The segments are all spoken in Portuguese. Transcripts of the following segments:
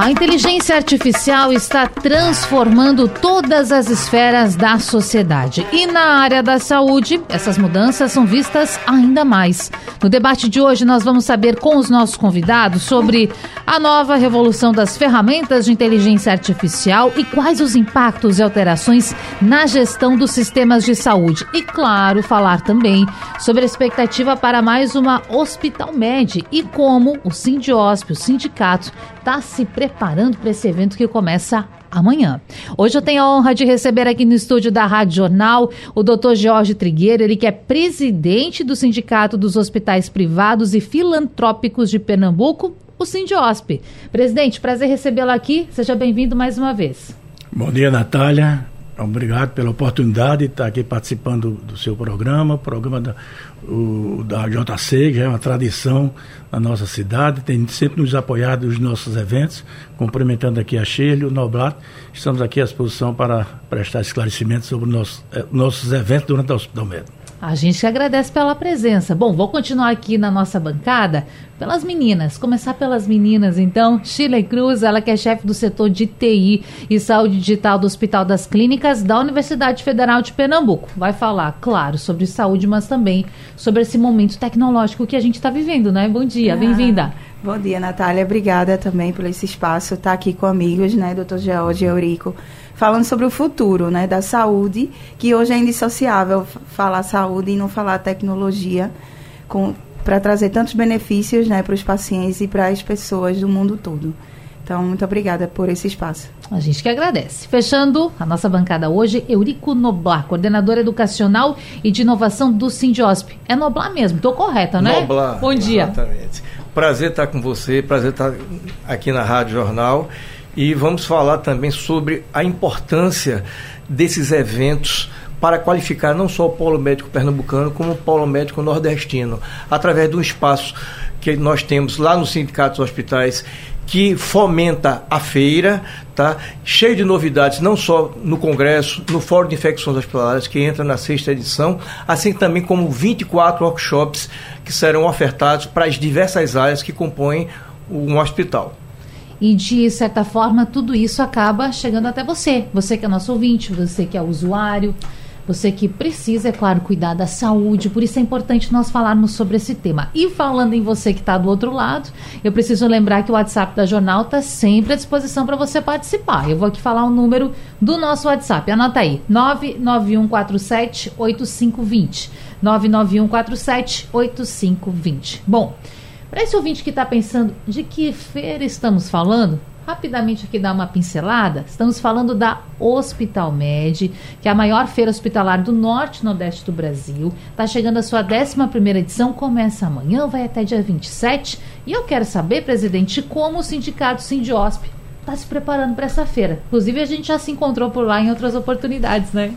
A inteligência artificial está transformando todas as esferas da sociedade. E na área da saúde, essas mudanças são vistas ainda mais. No debate de hoje, nós vamos saber com os nossos convidados sobre a nova revolução das ferramentas de inteligência artificial e quais os impactos e alterações na gestão dos sistemas de saúde. E, claro, falar também sobre a expectativa para mais uma Hospital Med e como o Sindiosp, o sindicato, está se preparando para esse evento que começa amanhã. Hoje eu tenho a honra de receber aqui no estúdio da Rádio Jornal o Dr. Jorge Trigueiro, ele que é presidente do Sindicato dos Hospitais Privados e Filantrópicos de Pernambuco, o Sindiosp. Presidente, prazer recebê-lo aqui. Seja bem-vindo mais uma vez. Bom dia, Natália. Obrigado pela oportunidade de estar aqui participando do seu programa, programa da, o, da JC, que é uma tradição na nossa cidade, tem sempre nos apoiado nos nossos eventos, cumprimentando aqui a e o Noblat. Estamos aqui à disposição para prestar esclarecimentos sobre nosso, eh, nossos eventos durante o Hospital Médico. A gente que agradece pela presença. Bom, vou continuar aqui na nossa bancada pelas meninas. Começar pelas meninas, então. Shirley Cruz, ela que é chefe do setor de TI e saúde digital do Hospital das Clínicas da Universidade Federal de Pernambuco. Vai falar, claro, sobre saúde, mas também sobre esse momento tecnológico que a gente está vivendo, né? Bom dia, ah, bem-vinda. Bom dia, Natália. Obrigada também por esse espaço, estar tá aqui com amigos, né, doutor George Eurico falando sobre o futuro né, da saúde, que hoje é indissociável falar saúde e não falar tecnologia, para trazer tantos benefícios né, para os pacientes e para as pessoas do mundo todo. Então, muito obrigada por esse espaço. A gente que agradece. Fechando a nossa bancada hoje, Eurico Noblar, coordenador educacional e de inovação do Sindiosp. É Noblar mesmo, estou correta, né? Noblar. Bom dia. Exatamente. Prazer estar com você, prazer estar aqui na Rádio Jornal e vamos falar também sobre a importância desses eventos para qualificar não só o polo médico pernambucano, como o polo médico nordestino, através de um espaço que nós temos lá no Sindicato dos Hospitais, que fomenta a feira, tá? cheio de novidades, não só no Congresso, no Fórum de Infecções Hospitalares, que entra na sexta edição, assim também como 24 workshops que serão ofertados para as diversas áreas que compõem um hospital. E de certa forma, tudo isso acaba chegando até você. Você que é nosso ouvinte, você que é usuário, você que precisa, é claro, cuidar da saúde. Por isso é importante nós falarmos sobre esse tema. E falando em você que está do outro lado, eu preciso lembrar que o WhatsApp da Jornal está sempre à disposição para você participar. Eu vou aqui falar o número do nosso WhatsApp. Anota aí: 99147 8520. 99147 8520. Bom. Para esse ouvinte que está pensando de que feira estamos falando, rapidamente aqui dar uma pincelada. Estamos falando da Hospital Med, que é a maior feira hospitalar do norte e nordeste do Brasil. Está chegando a sua 11 edição, começa amanhã, vai até dia 27. E eu quero saber, presidente, como o sindicato Sindiosp está se preparando para essa feira. Inclusive, a gente já se encontrou por lá em outras oportunidades, né?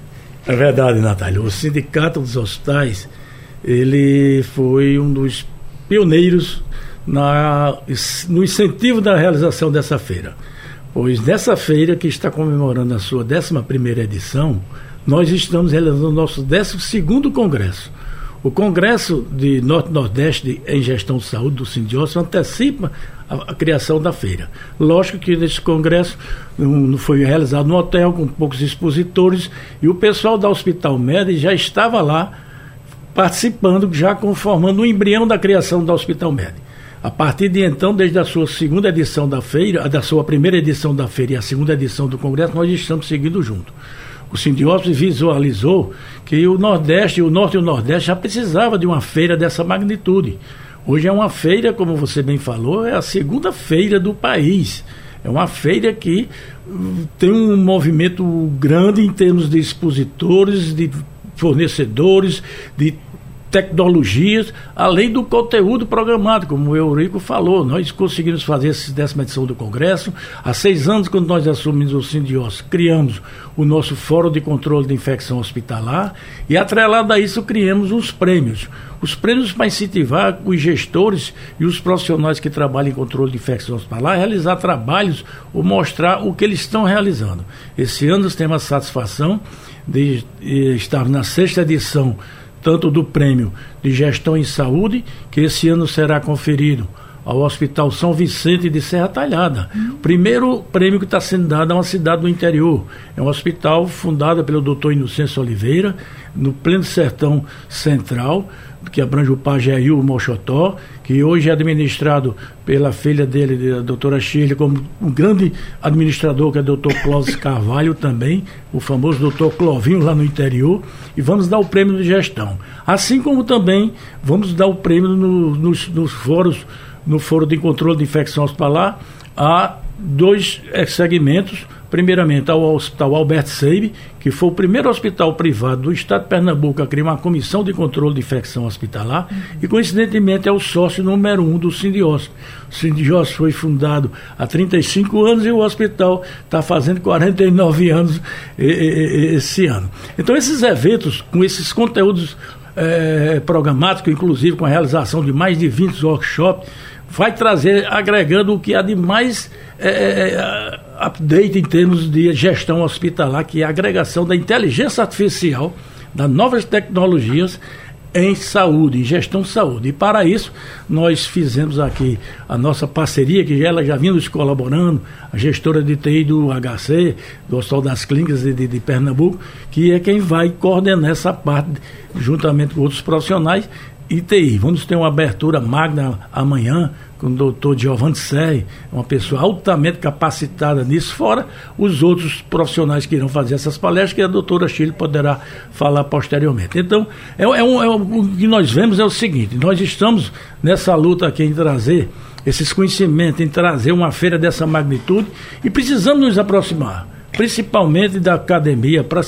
É verdade, Natália. O Sindicato dos Hospitais, ele foi um dos pioneiros na, no incentivo da realização dessa feira. Pois nessa feira, que está comemorando a sua 11 edição, nós estamos realizando o nosso 12 congresso. O Congresso de Norte-Nordeste em Gestão de Saúde do Sindiócio antecipa a, a, criação da feira. Lógico que nesse congresso um, foi realizado no hotel com poucos expositores e o pessoal da Hospital Med já estava lá participando, já conformando o embrião da criação do Hospital Médico. A partir de então, desde a sua segunda edição da feira, da sua primeira edição da feira e a segunda edição do Congresso, nós estamos seguindo junto. O Sindiópolis visualizou que o Nordeste, o Norte e o Nordeste já precisava de uma feira dessa magnitude. Hoje é uma feira, como você bem falou, é a segunda feira do país. É uma feira que hum, tem um movimento grande em termos de expositores, de fornecedores, de tecnologias, além do conteúdo programado, como o Eurico falou. Nós conseguimos fazer essa décima edição do Congresso. Há seis anos, quando nós assumimos o Sindios, criamos o nosso Fórum de Controle de Infecção Hospitalar e, atrelado a isso, criamos os prêmios. Os prêmios para incentivar os gestores e os profissionais que trabalham em controle de infecção hospitalar a realizar trabalhos ou mostrar o que eles estão realizando. Esse ano nós temos a satisfação de estar na sexta edição tanto do prêmio de gestão em saúde, que esse ano será conferido ao Hospital São Vicente de Serra Talhada. Uhum. Primeiro prêmio que está sendo dado a uma cidade do interior. É um hospital fundado pelo doutor Inocêncio Oliveira, no pleno sertão central, que abrange o Pajeú o Mochotó, que hoje é administrado pela filha dele, a doutora Shirley, como um grande administrador, que é o doutor Clóvis Carvalho também, o famoso doutor Clovinho lá no interior, e vamos dar o prêmio de gestão. Assim como também vamos dar o prêmio no, nos, nos fóruns, no Fórum de Controle de Infecção Hospitalar, a dois eh, segmentos primeiramente ao Hospital Alberto Seib, que foi o primeiro hospital privado do Estado de Pernambuco a criar uma comissão de controle de infecção hospitalar, uhum. e coincidentemente é o sócio número um do Sindiós. O Sindiós foi fundado há 35 anos e o hospital está fazendo 49 anos esse ano. Então, esses eventos, com esses conteúdos é, programáticos, inclusive com a realização de mais de 20 workshops, vai trazer, agregando o que há de mais é, é, update em termos de gestão hospitalar, que é a agregação da inteligência artificial, das novas tecnologias em saúde, em gestão de saúde. E para isso, nós fizemos aqui a nossa parceria, que ela já vinha nos colaborando, a gestora de TI do HC, do Hospital das Clínicas de, de, de Pernambuco, que é quem vai coordenar essa parte, juntamente com outros profissionais, ITI. Vamos ter uma abertura magna amanhã com o doutor Giovanni Serri, uma pessoa altamente capacitada nisso, fora os outros profissionais que irão fazer essas palestras, que a doutora Chile poderá falar posteriormente. Então, é, é, um, é um, o que nós vemos é o seguinte: nós estamos nessa luta aqui em trazer esses conhecimentos, em trazer uma feira dessa magnitude e precisamos nos aproximar principalmente da academia, para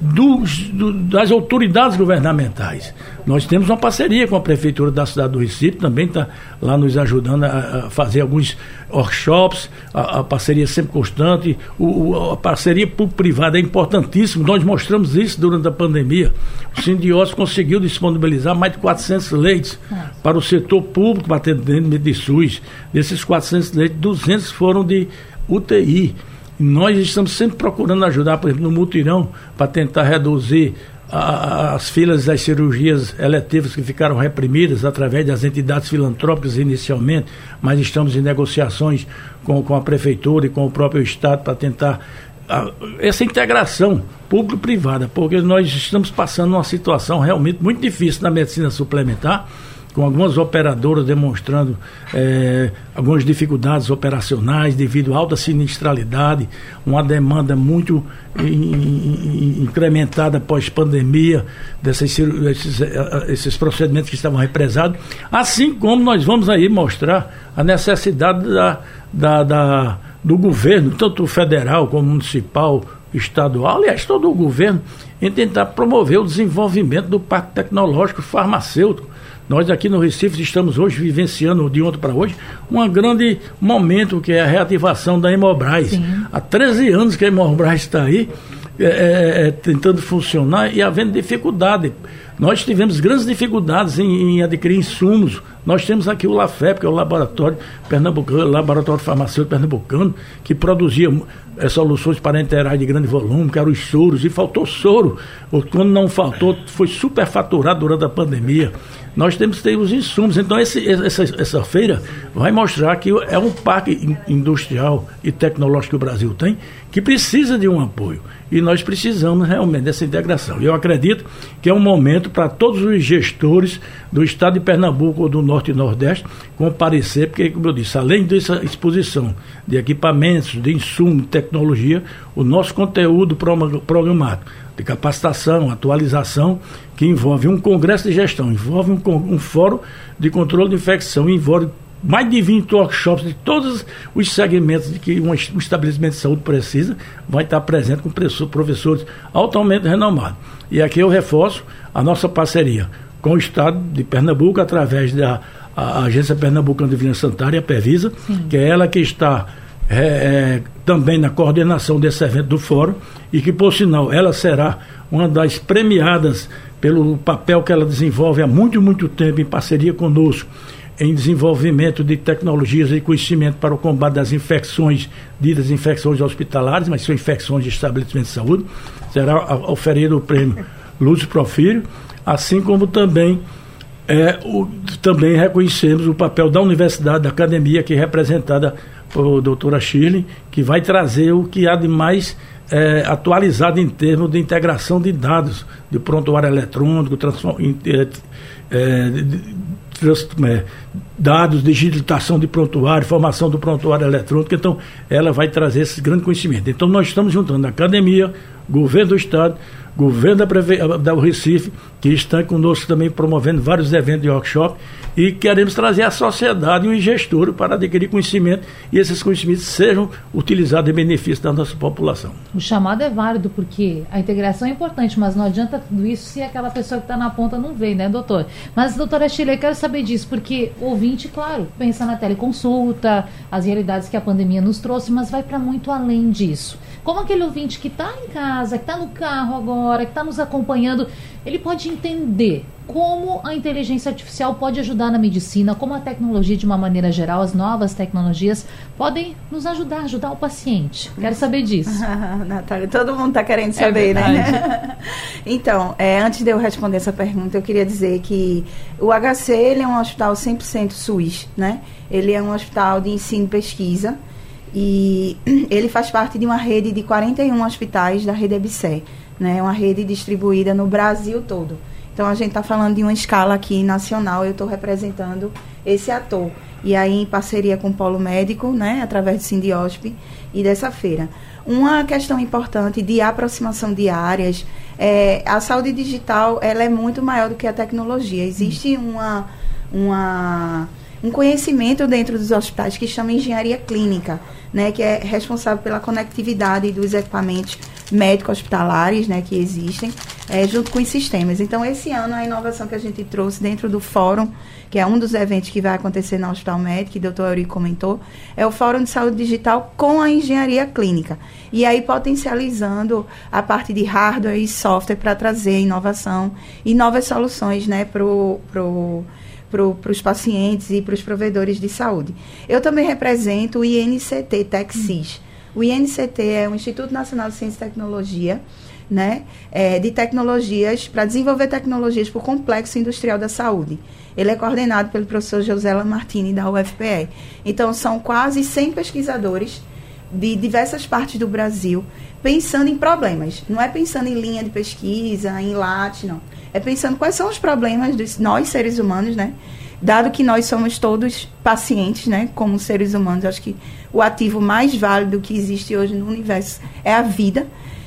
dos, do, das autoridades governamentais. Nós temos uma parceria com a Prefeitura da cidade do Recife, também está lá nos ajudando a, a, fazer alguns workshops, a, a parceria sempre constante, o, a parceria público-privada é importantíssima, nós mostramos isso durante a pandemia. O Sindiós conseguiu disponibilizar mais de 400 leitos para o setor público, para atendimento de SUS. Desses 400 leitos, 200 foram de UTI. Nós estamos sempre procurando ajudar, por exemplo, no mutirão, para tentar reduzir a, as filas das cirurgias eletivas que ficaram reprimidas através das entidades filantrópicas inicialmente, mas estamos em negociações com, com a prefeitura e com o próprio Estado para tentar a, essa integração público-privada, porque nós estamos passando uma situação realmente muito difícil na medicina suplementar com algumas operadoras demonstrando é, algumas dificuldades operacionais devido à alta sinistralidade, uma demanda muito incrementada pós-pandemia desses, esses, eh, esses procedimentos que estavam represados, assim como nós vamos aí mostrar a necessidade da, da, da do governo, tanto federal como municipal, estadual, aliás, todo o governo, em tentar promover o desenvolvimento do parque tecnológico farmacêutico nós aqui no Recife estamos hoje vivenciando, de ontem para hoje, um grande momento que é a reativação da Hemobras. Sim. Há 13 anos que a Hemobras está aí, é, é, é, tentando funcionar e havendo dificuldade. Nós tivemos grandes dificuldades em, em, adquirir insumos. Nós temos aqui o LAFEP, que é o Laboratório Pernambucano, Laboratório Farmacêutico Pernambucano, que produzia é, soluções parenterais de grande volume, que eram os soros, e faltou soro. Quando não faltou, foi superfaturado durante a pandemia nós temos que ter os insumos. Então, esse, essa, essa feira vai mostrar que é um parque industrial e tecnológico que o Brasil tem, que precisa de um apoio. E nós precisamos realmente dessa integração. E eu acredito que é um momento para todos os gestores do estado de Pernambuco ou do Norte e Nordeste comparecer, porque, como eu disse, além dessa exposição de equipamentos, de insumo, tecnologia, o nosso conteúdo programado de capacitação, atualização, que envolve um congresso de gestão, envolve um, um fórum de controle de infecção, envolve mais de 20 workshops de todos os segmentos de que um, estabelecimento de saúde precisa, vai estar presente com professores altamente renomados. E aqui eu reforço a nossa parceria com o Estado de Pernambuco, através da Agência Pernambucana de Vigilância Sanitária, a PEVISA, Sim. que é ela que está é, é, também na coordenação desse evento do fórum e que, por sinal, ela será uma das premiadas pelo papel que ela desenvolve há muito, muito tempo em parceria conosco em desenvolvimento de tecnologias e conhecimento para o combate das infecções, ditas infecções hospitalares, mas são infecções de estabelecimento de saúde. Será oferido o prêmio Lúcio Profírio, assim como também é, o, também reconhecemos o papel da universidade, da academia, que é representada por doutora Shirley, que vai trazer o que há de mais é, em termos de integração de dados, de prontuário eletrônico, é, é, é, dados, digitação de prontuário, formação do prontuário eletrônico. Então, ela vai trazer esse grande conhecimento. Então, nós estamos juntando academia, governo do Estado, governo da, da Recife, que está conosco também promovendo vários eventos de workshop e queremos trazer à sociedade um gestor para adquirir conhecimento e esses conhecimentos sejam utilizados em benefício da nossa população. O chamado é válido porque a integração é importante, mas não adianta tudo isso se aquela pessoa que está na ponta não vem, né, doutor? Mas, doutora Chile, quero saber disso, porque o ouvinte, claro, pensa na teleconsulta, as realidades que a pandemia nos trouxe, mas vai para muito além disso. Como aquele ouvinte que está em casa, que está no carro agora, que está nos acompanhando, ele pode entender como a inteligência artificial pode ajudar na medicina, como a tecnologia, de uma maneira geral, as novas tecnologias, podem nos ajudar, ajudar o paciente. Quero saber disso. Natália, todo mundo está querendo é saber, é né? então, é, antes de eu responder essa pergunta, eu queria dizer que o HC ele é um hospital 100% SUS, né? Ele é um hospital de ensino e pesquisa e ele faz parte de uma rede de 41 hospitais da rede EBSE, né? Uma rede distribuída no Brasil todo. Então a gente está falando de uma escala aqui nacional, eu estou representando esse ator. E aí em parceria com o Polo Médico, né, através do Sindiosp e dessa feira. Uma questão importante de aproximação de áreas, é, a saúde digital ela é muito maior do que a tecnologia. Existe uma, uma, um conhecimento dentro dos hospitais que chama engenharia clínica, né, que é responsável pela conectividade dos equipamentos médico-hospitalares né, que existem, é, junto com os sistemas. Então, esse ano, a inovação que a gente trouxe dentro do fórum, que é um dos eventos que vai acontecer no Hospital Médico, que o doutor Euri comentou, é o Fórum de Saúde Digital com a engenharia clínica. E aí, potencializando a parte de hardware e software para trazer inovação e novas soluções né, para o. Para os pacientes e para os provedores de saúde. Eu também represento o INCT TechSys, o INCT é o Instituto Nacional de Ciência e Tecnologia, né, é, de tecnologias, para desenvolver tecnologias para o complexo industrial da saúde. Ele é coordenado pelo professor Josela Martini, da UFPE. Então, são quase 100 pesquisadores de diversas partes do Brasil, pensando em problemas. Não é pensando em linha de pesquisa, em LAT, não. É pensando quais são os problemas de nós, seres humanos, né? dado que nós somos todos pacientes, né, como seres humanos, acho que o ativo mais válido que existe hoje no universo é a vida.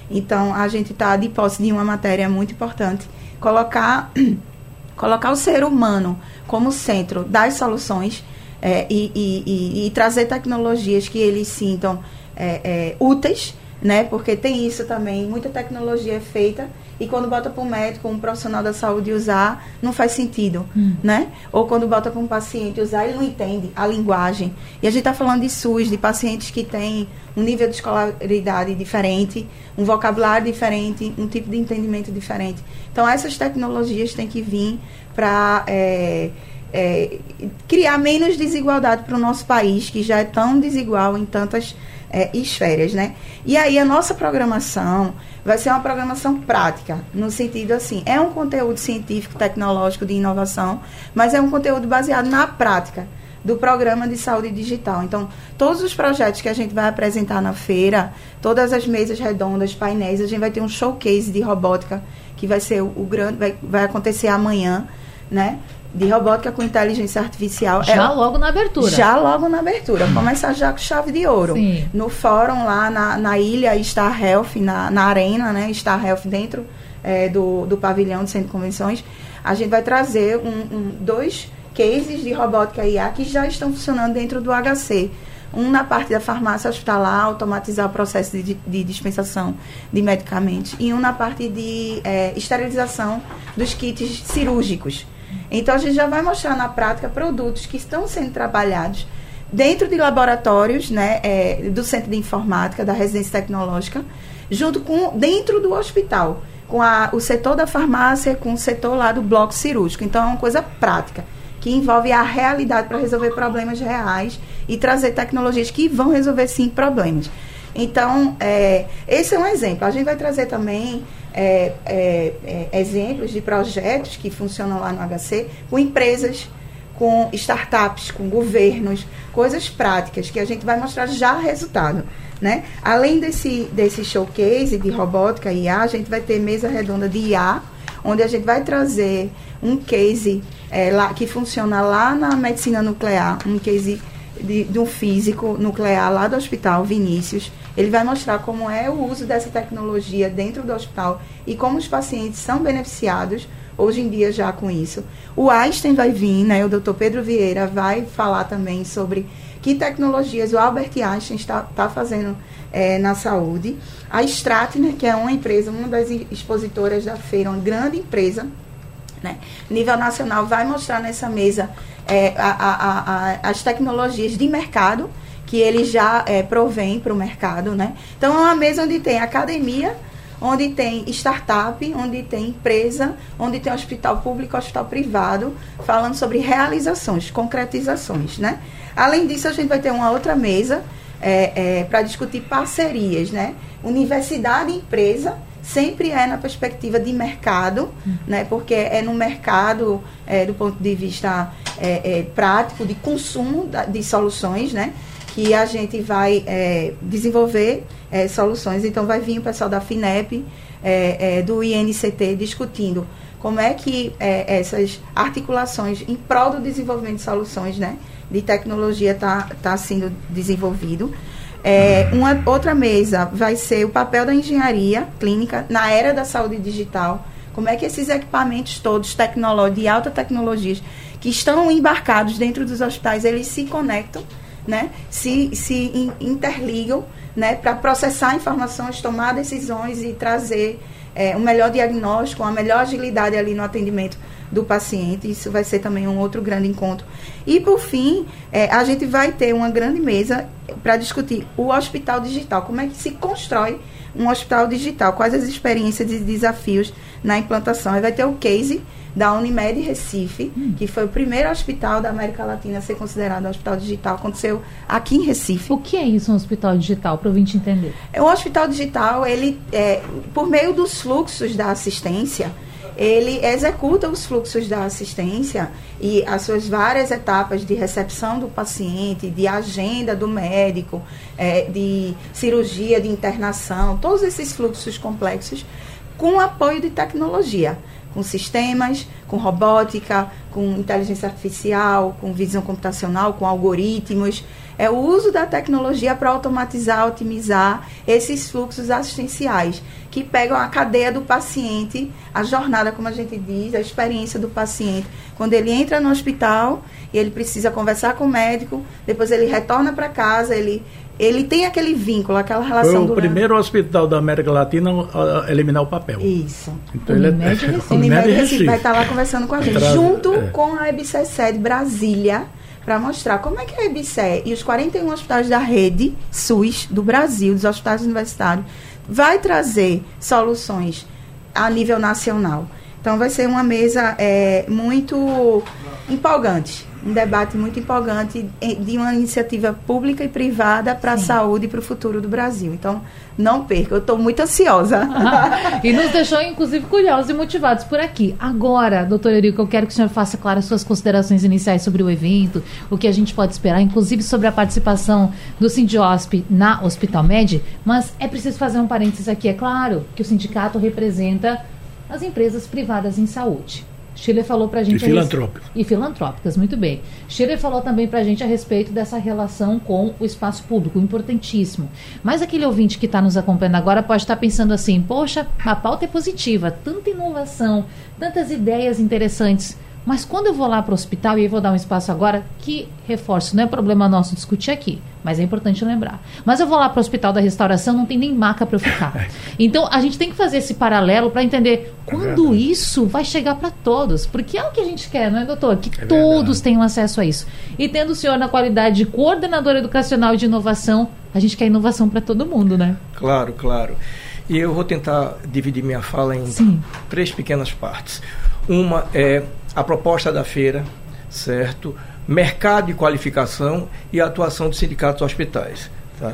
Então, a gente está de posse de uma matéria muito importante, colocar colocar o ser humano como centro das soluções é, e, e, e, e, trazer tecnologias que eles sintam é, é, úteis, né? Porque tem isso também, muita tecnologia é feita e quando bota para um médico, um profissional da saúde usar, não faz sentido, hum. né? Ou quando bota para um paciente usar, ele não entende a linguagem. E a gente está falando de SUS, de pacientes que têm um nível de escolaridade diferente, um vocabulário diferente, um tipo de entendimento diferente. Então, essas tecnologias têm que vir para... É, é, criar menos desigualdade para o nosso país, que já é tão desigual em tantas é, esferas, né? E aí a nossa programação vai ser uma programação prática, no sentido assim, é um conteúdo científico, tecnológico, de inovação, mas é um conteúdo baseado na prática do programa de saúde digital. Então, todos os projetos que a gente vai apresentar na feira, todas as mesas redondas, painéis, a gente vai ter um showcase de robótica que vai ser o, o grande, vai, vai acontecer amanhã, né? De robótica com inteligência artificial. Já é, logo na abertura. Já logo na abertura. Começar já com chave de ouro. Sim. No fórum lá na, na ilha Star Health, na, na arena, né? Star Health dentro é, do, do pavilhão de centro de convenções, a gente vai trazer um, um, dois cases de robótica IA que já estão funcionando dentro do HC. Um na parte da farmácia hospitalar, automatizar o processo de, de dispensação de medicamentos. E um na parte de é, esterilização dos kits cirúrgicos. Então, a gente já vai mostrar na prática produtos que estão sendo trabalhados dentro de laboratórios né, é, do Centro de Informática, da Residência Tecnológica, junto com dentro do hospital, com a, o setor da farmácia, com o setor lá do bloco cirúrgico. Então, é uma coisa prática, que envolve a realidade para resolver problemas reais e trazer tecnologias que vão resolver, sim, problemas. Então, é, esse é um exemplo. A gente vai trazer também é, é, é exemplos de projetos que funcionam lá no HC com empresas com startups, com governos, coisas práticas que a gente vai mostrar já resultado. Né? Além desse, desse showcase de robótica e IA, a gente vai ter mesa redonda de IA, onde a gente vai trazer um case é, lá, que funciona lá na medicina nuclear, um case de, de, um físico nuclear lá do hospital Vinícius. Ele vai mostrar como é o uso dessa tecnologia dentro do hospital e como os pacientes são beneficiados hoje em dia já com isso. O Einstein vai vir, né? O doutor Pedro Vieira vai falar também sobre que tecnologias o Albert Einstein está, está fazendo é, na saúde. A Stratner, que é uma empresa, uma das expositoras da feira, uma grande empresa, né? nível nacional, vai mostrar nessa mesa é, a, a, a, as tecnologias de mercado que ele já é, provém para o mercado. Né? Então, é uma mesa onde tem academia, onde tem startup, onde tem empresa, onde tem hospital público, hospital privado, falando sobre realizações, concretizações, né? Além disso, a gente vai ter uma outra mesa é, é, para discutir parcerias, né? Universidade e empresa sempre é na perspectiva de mercado, uhum. né? Porque é no mercado, é, do ponto de vista é, é, prático, de consumo de soluções, né? Que a gente vai é, desenvolver é, soluções. Então, vai vir o pessoal da FINEP, é, do INCT, discutindo como é que essas articulações em prol do desenvolvimento de soluções né, de tecnologia está tá sendo desenvolvido. É, uma outra mesa vai ser o papel da engenharia clínica na era da saúde digital. Como é que esses equipamentos todos tecnológicos de alta tecnologia que estão embarcados dentro dos hospitais, eles se conectam, né? se, se interligam né, para processar informações, tomar decisões e trazer é, um melhor diagnóstico, uma melhor agilidade ali no atendimento do paciente. Isso vai ser também um outro grande encontro. E, por fim, é, a gente vai ter uma grande mesa para discutir o hospital digital. Como é que se constrói um hospital digital? Quais as experiências e desafios na implantação? Aí vai ter o case da Unimed Recife, hum. que foi o primeiro hospital da América Latina a ser considerado hospital digital. Aconteceu aqui em Recife. O que é isso, um hospital digital, para o ouvinte entender? É, um hospital digital, ele, é, por meio dos fluxos da assistência, ele executa os fluxos da assistência e as suas várias etapas de recepção do paciente, de agenda do médico, é, de cirurgia, de internação, todos esses fluxos complexos com apoio de tecnologia com sistemas, com robótica, com inteligência artificial, com visão computacional, com algoritmos. É o uso da tecnologia para automatizar, otimizar esses fluxos assistenciais que pegam a cadeia do paciente, a jornada, como a gente diz, a experiência do paciente. Quando ele entra no hospital e ele precisa conversar com o médico, depois ele retorna para casa, ele ele tem aquele vínculo, aquela relação. Foi o primeiro hospital da América Latina a eliminar o papel. Isso. Então ele é, Recife. Unimed Recife vai estar lá conversando com a gente, junto é. com a EBSE de Brasília, para mostrar como é que a EBSE e os 41 hospitais da rede SUS do Brasil, dos hospitais universitários, vai trazer soluções a nível nacional. Então vai ser uma mesa é, muito empolgante um debate muito empolgante de uma iniciativa pública e privada para a saúde e para o futuro do Brasil. Então, não perca, eu estou muito ansiosa. e nos deixou, inclusive, curiosos e motivados por aqui. Agora, doutor Eurico, eu quero que o senhor faça, claro, as suas considerações iniciais sobre o evento, o que a gente pode esperar, inclusive sobre a participação do Sindiosp na Hospital Med, mas é preciso fazer um parênteses aqui. É claro que o sindicato representa as empresas privadas em saúde. Schiller falou para a gente... E filantrópicas. E filantrópicas, muito bem. Schiller falou também para a gente a respeito dessa relação com o espaço público, importantíssimo. Mas aquele ouvinte que está nos acompanhando agora pode estar tá pensando assim, poxa, a pauta é positiva, tanta inovação, tantas ideias interessantes. Mas quando eu vou lá para o hospital, e aí vou dar um espaço agora, que reforço, não é problema nosso discutir aqui, mas é importante lembrar. Mas eu vou lá para o hospital da restauração, não tem nem maca para eu ficar. Então a gente tem que fazer esse paralelo para entender quando é isso vai chegar para todos. Porque é o que a gente quer, não é, doutor? Que é todos tenham acesso a isso. E tendo o senhor na qualidade de coordenador educacional e de inovação, a gente quer inovação para todo mundo, né? Claro, claro. E eu vou tentar dividir minha fala em Sim. três pequenas partes. Uma é a proposta da feira, certo? Mercado de qualificação e atuação dos sindicatos hospitais. Tá?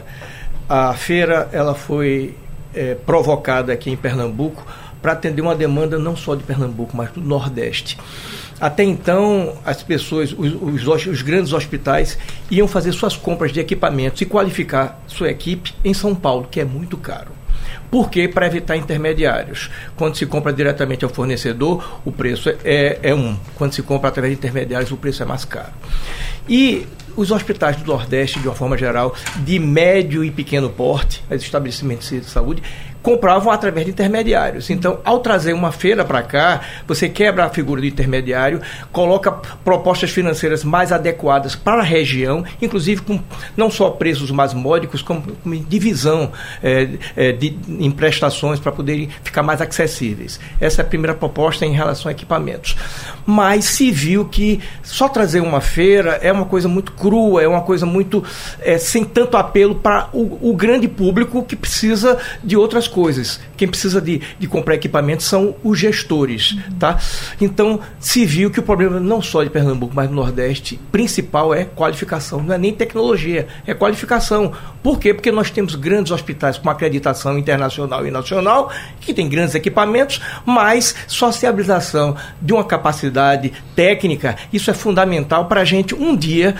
A feira ela foi é, provocada aqui em Pernambuco para atender uma demanda não só de Pernambuco, mas do Nordeste. Até então, as pessoas, os, os, os, grandes hospitais, iam fazer suas compras de equipamentos e qualificar sua equipe em São Paulo, que é muito caro. Por quê? Para evitar intermediários. Quando se compra diretamente ao fornecedor, o preço é, é um. Quando se compra através de intermediários, o preço é mais caro. E os hospitais do Nordeste, de uma forma geral, de médio e pequeno porte, os estabelecimentos de saúde, compravam através de intermediários. Então, ao trazer uma feira para cá, você quebra a figura do intermediário, coloca propostas financeiras mais adequadas para a região, inclusive com não só preços mais módicos, como, como divisão é, é, de, em prestações para poderem ficar mais acessíveis. Essa é a primeira proposta em relação a equipamentos. Mas se viu que só trazer uma feira é uma coisa muito crua, é uma coisa muito é, sem tanto apelo para o, o grande público que precisa de outras coisas. Quem precisa de, de comprar equipamentos são os gestores, uhum. tá? Então, se viu que o problema não só de Pernambuco, mas do Nordeste, principal é qualificação. Não é nem tecnologia, é qualificação. Por quê? Porque nós temos grandes hospitais com acreditação internacional e nacional, que têm grandes equipamentos, mas sociabilização de uma capacidade técnica, isso é fundamental para a gente um dia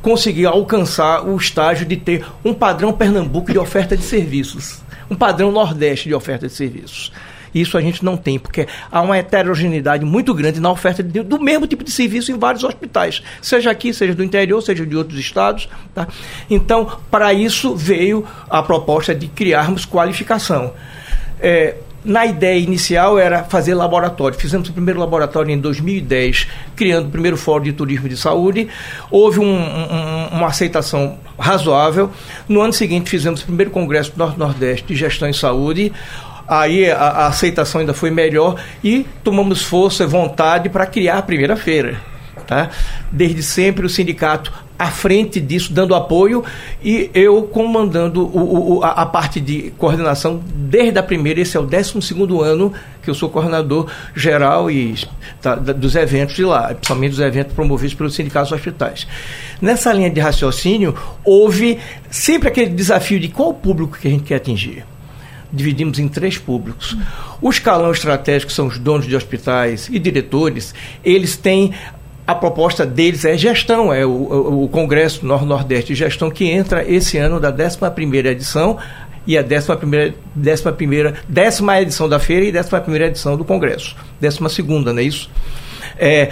conseguir alcançar o estágio de ter um padrão Pernambuco de oferta de serviços um padrão nordeste de oferta de serviços. Isso a gente não tem, porque há uma heterogeneidade muito grande na oferta de, do mesmo tipo de serviço em vários hospitais, seja aqui, seja do interior, seja de outros estados. Tá? Então, para isso veio a proposta de criarmos qualificação. É, na ideia inicial era fazer laboratório. Fizemos o primeiro laboratório em 2010, criando o primeiro Fórum de Turismo de Saúde. Houve um, um, uma aceitação razoável. No ano seguinte, fizemos o primeiro Congresso do Norte-Nordeste de Gestão em Saúde. Aí a, a aceitação ainda foi melhor e tomamos força e vontade para criar a primeira feira. Tá? Desde sempre o sindicato à frente disso, dando apoio, e eu comandando o, o, a, a, parte de coordenação desde a primeira, esse é o 12 ano que eu sou coordenador geral e tá, dos eventos de lá, principalmente dos eventos promovidos pelos sindicatos hospitais. Nessa linha de raciocínio, houve sempre aquele desafio de qual público que a gente quer atingir dividimos em três públicos. O escalão estratégico são os donos de hospitais e diretores, eles têm a proposta deles é gestão, é o, o Congresso Nord-Nordeste de Gestão que entra esse ano da 11ª edição e a 11ª, 11ª, décima edição da feira e 11ª edição do Congresso. 12ª, não é isso? É,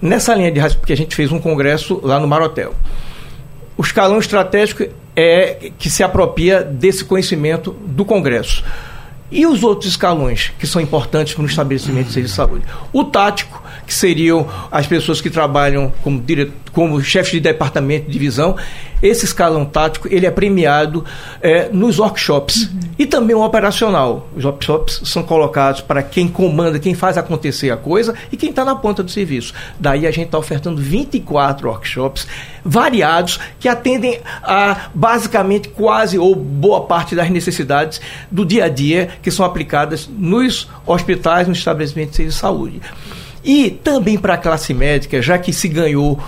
nessa linha de raciocínio, porque a gente fez um congresso lá no Marotel. O escalão estratégico é que se apropria desse conhecimento do Congresso. E os outros escalões que são importantes para um estabelecimento de saúde? O tático, que seriam as pessoas que trabalham como, dire... como chefes de departamento de divisão, esse escalão tático ele é premiado é, nos workshops uhum. e também o operacional. Os workshops são colocados para quem comanda, quem faz acontecer a coisa e quem está na ponta do serviço. Daí a gente está ofertando 24 workshops variados que atendem a basicamente quase ou boa parte das necessidades do dia a dia que são aplicadas nos hospitais, nos estabelecimentos de saúde. E também para a classe médica, já que se ganhou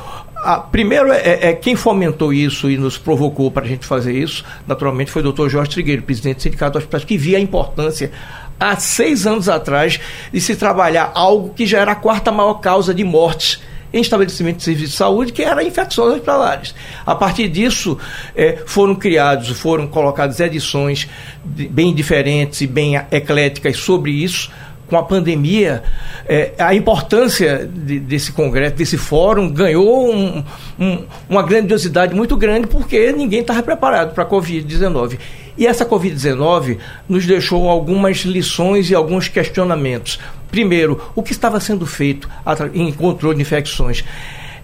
ah, primeiro, é, é, quem fomentou isso e nos provocou para a gente fazer isso, naturalmente, foi o doutor Jorge Trigueiro, presidente do Sindicato Hospitais, que via a importância, há seis anos atrás, de se trabalhar algo que já era a quarta maior causa de mortes em estabelecimentos de serviço de saúde, que era infecções hospitalares. A partir disso, é, foram criados, foram colocadas edições de, bem diferentes e bem ecléticas sobre isso, com a pandemia, é, a importância de, desse congresso, desse fórum, ganhou um, um, uma grandiosidade muito grande porque ninguém estava preparado para a Covid-19. E essa Covid-19 nos deixou algumas lições e alguns questionamentos. Primeiro, o que estava sendo feito em controle de infecções?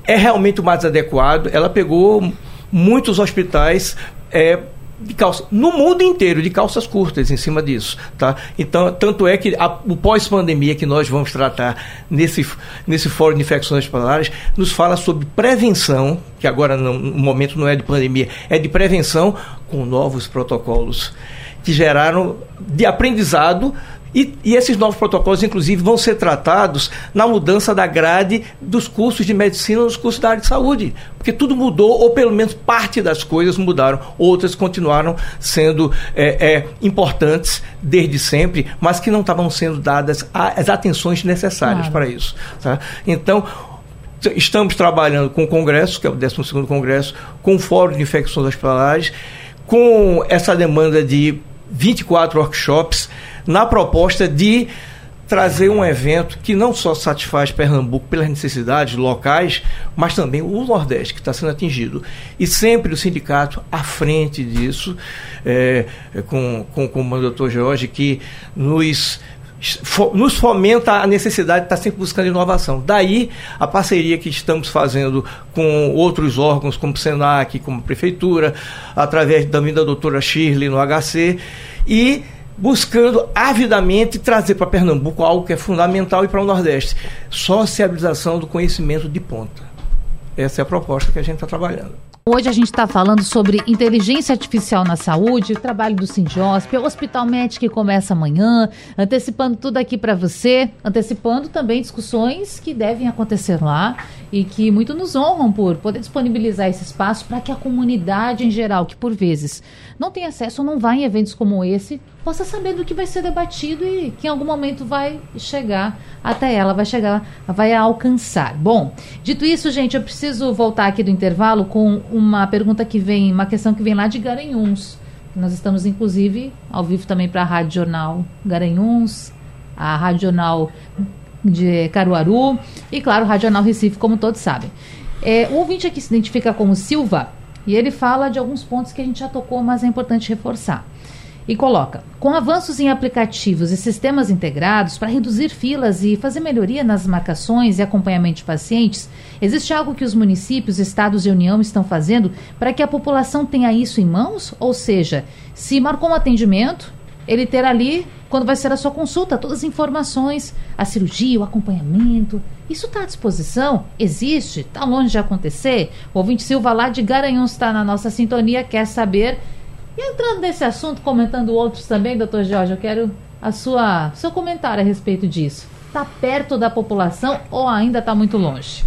É realmente o mais adequado? Ela pegou muitos hospitais. É, de calça, no mundo inteiro, de calças curtas em cima disso, tá? Então, tanto é que a, o pós-pandemia que nós vamos tratar nesse, nesse fórum de infecções hospitalares nos fala sobre prevenção, que agora no, no momento não é de pandemia, é de prevenção com novos protocolos que geraram de aprendizado e, e, esses novos protocolos, inclusive, vão ser tratados na mudança da grade dos cursos de medicina nos cursos da área de saúde. Porque tudo mudou, ou pelo menos parte das coisas mudaram, outras continuaram sendo é, é, importantes desde sempre, mas que não estavam sendo dadas as atenções necessárias claro. para isso. Tá? Então, estamos trabalhando com o Congresso, que é o 12 Congresso, com o Fórum de Infecções Hospitalares, com essa demanda de 24 workshops na proposta de trazer um evento que não só satisfaz Pernambuco pelas necessidades locais, mas também o Nordeste, que está sendo atingido. E sempre o sindicato à frente disso, é, com, com, com o doutor Jorge, que nos nos fomenta a necessidade de estar sempre buscando inovação. Daí a parceria que estamos fazendo com outros órgãos, como o SENAC, como a Prefeitura, através também da doutora Shirley no HC, e buscando avidamente trazer para Pernambuco algo que é fundamental e para o Nordeste: sociabilização do conhecimento de ponta. Essa é a proposta que a gente está trabalhando. Hoje a gente está falando sobre inteligência artificial na saúde, o trabalho do Sindiosp, o Hospital Médico que começa amanhã, antecipando tudo aqui para você, antecipando também discussões que devem acontecer lá e que muito nos honram por poder disponibilizar esse espaço para que a comunidade em geral, que por vezes não tem acesso ou não vai em eventos como esse, possa saber do que vai ser debatido e que em algum momento vai chegar até ela, vai chegar, vai alcançar. Bom, dito isso, gente, eu preciso voltar aqui do intervalo com uma pergunta que vem, uma questão que vem lá de Garanhuns. Nós estamos, inclusive, ao vivo também para a Rádio Jornal Garanhuns, a Rádio Jornal de Caruaru e, claro, Rádio Jornal Recife, como todos sabem. É, o ouvinte aqui se identifica como Silva e ele fala de alguns pontos que a gente já tocou, mas é importante reforçar e coloca: com avanços em aplicativos e sistemas integrados para reduzir filas e fazer melhoria nas marcações e acompanhamento de pacientes, existe algo que os municípios, estados e União estão fazendo para que a população tenha isso em mãos? Ou seja, se marcou um atendimento, ele ter ali, quando vai ser a sua consulta, todas as informações, a cirurgia, o acompanhamento. Isso está à disposição? Existe? Está longe de acontecer? O ouvinte Silva lá de Garanhuns está na nossa sintonia, quer saber e entrando nesse assunto, comentando outros também, doutor Jorge, eu quero a sua seu comentário a respeito disso. Está perto da população ou ainda está muito longe?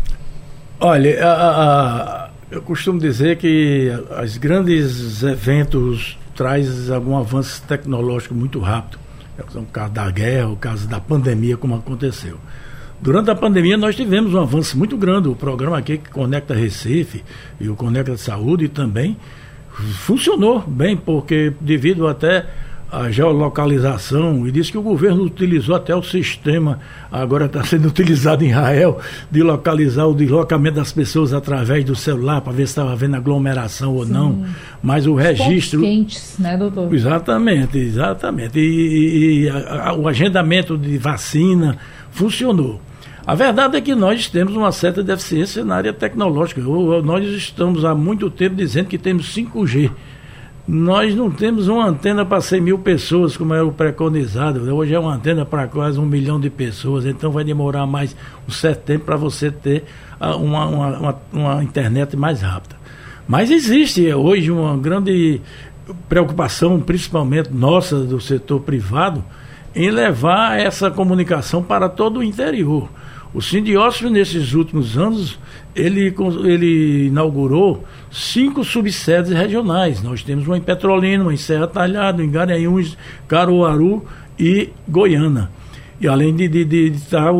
Olha, a, a, eu costumo dizer que os grandes eventos traz algum avanço tecnológico muito rápido. É o caso da guerra, o caso da pandemia, como aconteceu. Durante a pandemia nós tivemos um avanço muito grande. O programa aqui que conecta Recife e o Conecta Saúde também funcionou bem, porque devido até a geolocalização, e disse que o governo utilizou até o sistema, agora está sendo utilizado em Israel, de localizar o deslocamento das pessoas através do celular, para ver se estava havendo aglomeração ou Sim. não. Mas o registro. Pontos quentes, né, doutor? Exatamente, exatamente. E, e a, a, o agendamento de vacina funcionou. A verdade é que nós temos uma certa deficiência na área tecnológica. Nós estamos há muito tempo dizendo que temos 5G. Nós não temos uma antena para 100 mil pessoas, como é o preconizado. Hoje é uma antena para quase um milhão de pessoas, então vai demorar mais um certo tempo para você ter ah, uma, uma, uma internet mais rápida. Mas existe hoje uma grande preocupação, principalmente nossa do setor privado, em levar essa comunicação para todo o interior. O Sindiócio, nesses últimos anos, ele, ele inaugurou cinco subsedes regionais. Nós temos uma em Petrolina, uma em Serra Talhada, em Garanhuns, Caruaru e Goiânia. E além de, de, de, de estar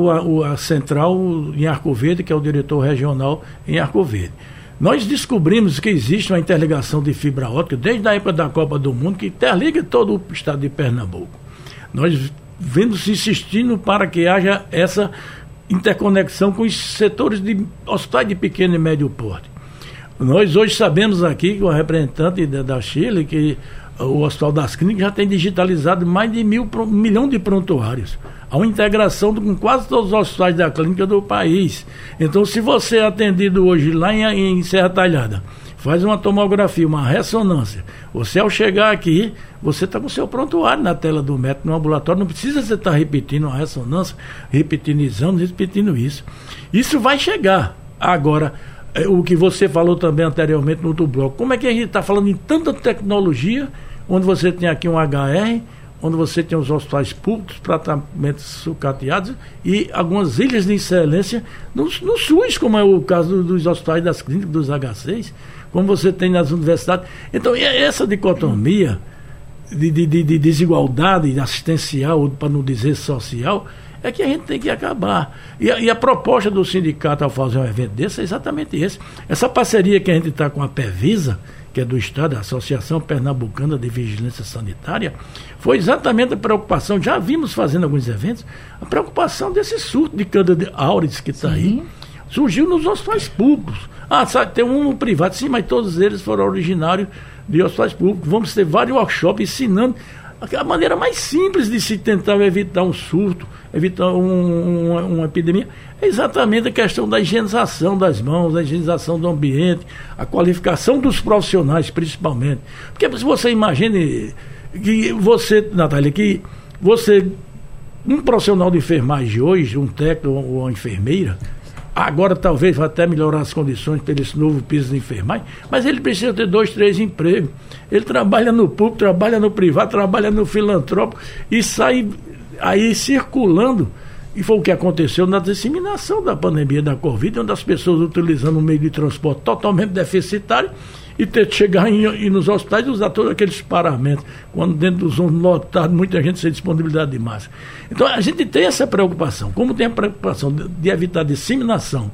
a central em Arco Verde, que é o diretor regional em Arco Verde. Nós descobrimos que existe uma interligação de fibra ótica desde a época da Copa do Mundo que interliga todo o estado de Pernambuco. Nós vendo se insistindo para que haja essa interconexão com os setores de hospitais de pequeno e médio porte. Nós hoje sabemos aqui, com o representante da Chile, que o Hospital das Clínicas já tem digitalizado mais de mil, um milhão de prontuários. Há uma integração com quase todos os hospitais da clínica do país. Então, se você é atendido hoje lá em, em Serra Talhada, faz uma tomografia, uma ressonância, você ao chegar aqui, você está com o seu prontuário na tela do médico no ambulatório, não precisa você estar tá repetindo uma ressonância, repetindo exames, repetindo isso. Isso vai chegar. Agora, é, o que você falou também anteriormente no outro bloco, como é que a gente está falando em tanta tecnologia, onde você tem aqui um HR, onde você tem os hospitais públicos, tratamentos sucateados e algumas ilhas de excelência no, no SUS, como é o caso dos hospitais das clínicas, dos HCs, como você tem nas universidades. Então, essa dicotomia de, de, de desigualdade assistencial, para não dizer social, é que a gente tem que acabar. E a, e a, proposta do sindicato ao fazer um evento desse é exatamente esse. Essa parceria que a gente está com a Pevisa, que é do Estado, a Associação Pernambucana de Vigilância Sanitária, foi exatamente a preocupação, já vimos fazendo alguns eventos, a preocupação desse surto de Cândida auris que está aí, surgiu nos hospitais públicos. Ah, sabe, tem um privado, sim, mas todos eles foram originários de hospitais públicos. Vamos ter vários workshops ensinando a maneira mais simples de se tentar evitar um surto, evitar um, uma, uma, epidemia, é exatamente a questão da higienização das mãos, a higienização do ambiente, a qualificação dos profissionais, principalmente. Porque se você imagine que você, Natália, que você, um profissional de enfermagem hoje, um técnico ou uma enfermeira, Agora talvez vai até melhorar as condições para esse novo piso de enfermagem, mas ele precisa ter dois, três empregos. Ele trabalha no público, trabalha no privado, trabalha no filantrópico e sai aí circulando. E foi o que aconteceu na disseminação da pandemia da Covid, onde as pessoas utilizando um meio de transporte totalmente deficitário e ter que chegar em, e nos hospitais e usar todos aqueles paramentos, quando dentro dos ônibus lotados, muita gente sem disponibilidade de máscara. Então a gente tem essa preocupação, como tem a preocupação de, de evitar disseminação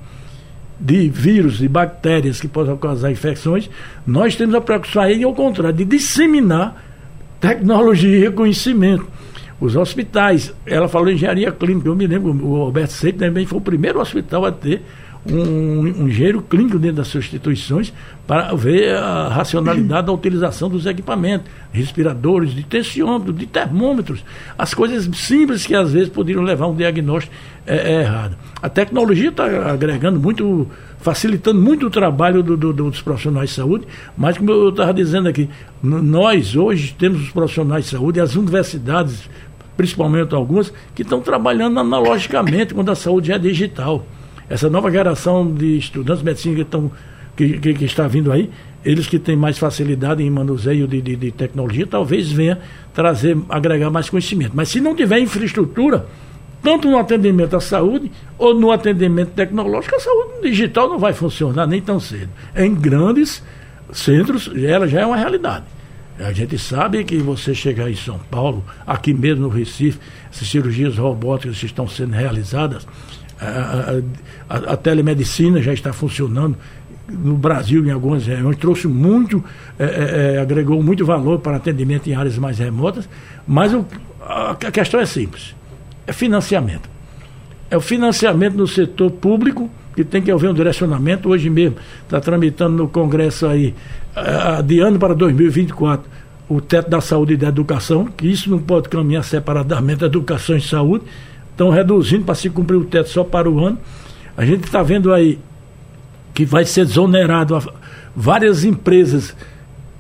de vírus, e bactérias que possam causar infecções, nós temos a preocupação aí, ao contrário, de disseminar tecnologia e conhecimento. Os hospitais, ela falou engenharia clínica, eu me lembro, o Alberto Seito também foi o primeiro hospital a ter um, um engenheiro clínico dentro das suas instituições para ver a racionalidade da utilização dos equipamentos, respiradores, de tensiômetros, de termômetros, as coisas simples que às vezes poderiam levar um diagnóstico é, é errado. A tecnologia está agregando muito, facilitando muito o trabalho do, do, dos profissionais de saúde, mas como eu estava dizendo aqui, nós hoje temos os profissionais de saúde, as universidades, principalmente algumas, que estão trabalhando analogicamente quando a saúde é digital essa nova geração de estudantes de medicina que, estão, que, que, que está vindo aí, eles que têm mais facilidade em manuseio de, de, de, tecnologia, talvez venha trazer, agregar mais conhecimento. Mas se não tiver infraestrutura, tanto no atendimento à saúde ou no atendimento tecnológico, a saúde digital não vai funcionar nem tão cedo. Em grandes centros, ela já é uma realidade. A gente sabe que você chegar em São Paulo, aqui mesmo no Recife, essas cirurgias robóticas estão sendo realizadas, a, a, a, telemedicina já está funcionando no Brasil em algumas regiões, trouxe muito, é, é, é, agregou muito valor para atendimento em áreas mais remotas, mas o, a, a questão é simples, é financiamento. É o financiamento no setor público, que tem que haver um direcionamento. Hoje mesmo está tramitando no Congresso aí, adiando para 2024, o teto da saúde e da educação, que isso não pode caminhar separadamente, educação e saúde estão reduzindo para se cumprir o teto só para o ano. A gente está vendo aí que vai ser desonerado várias empresas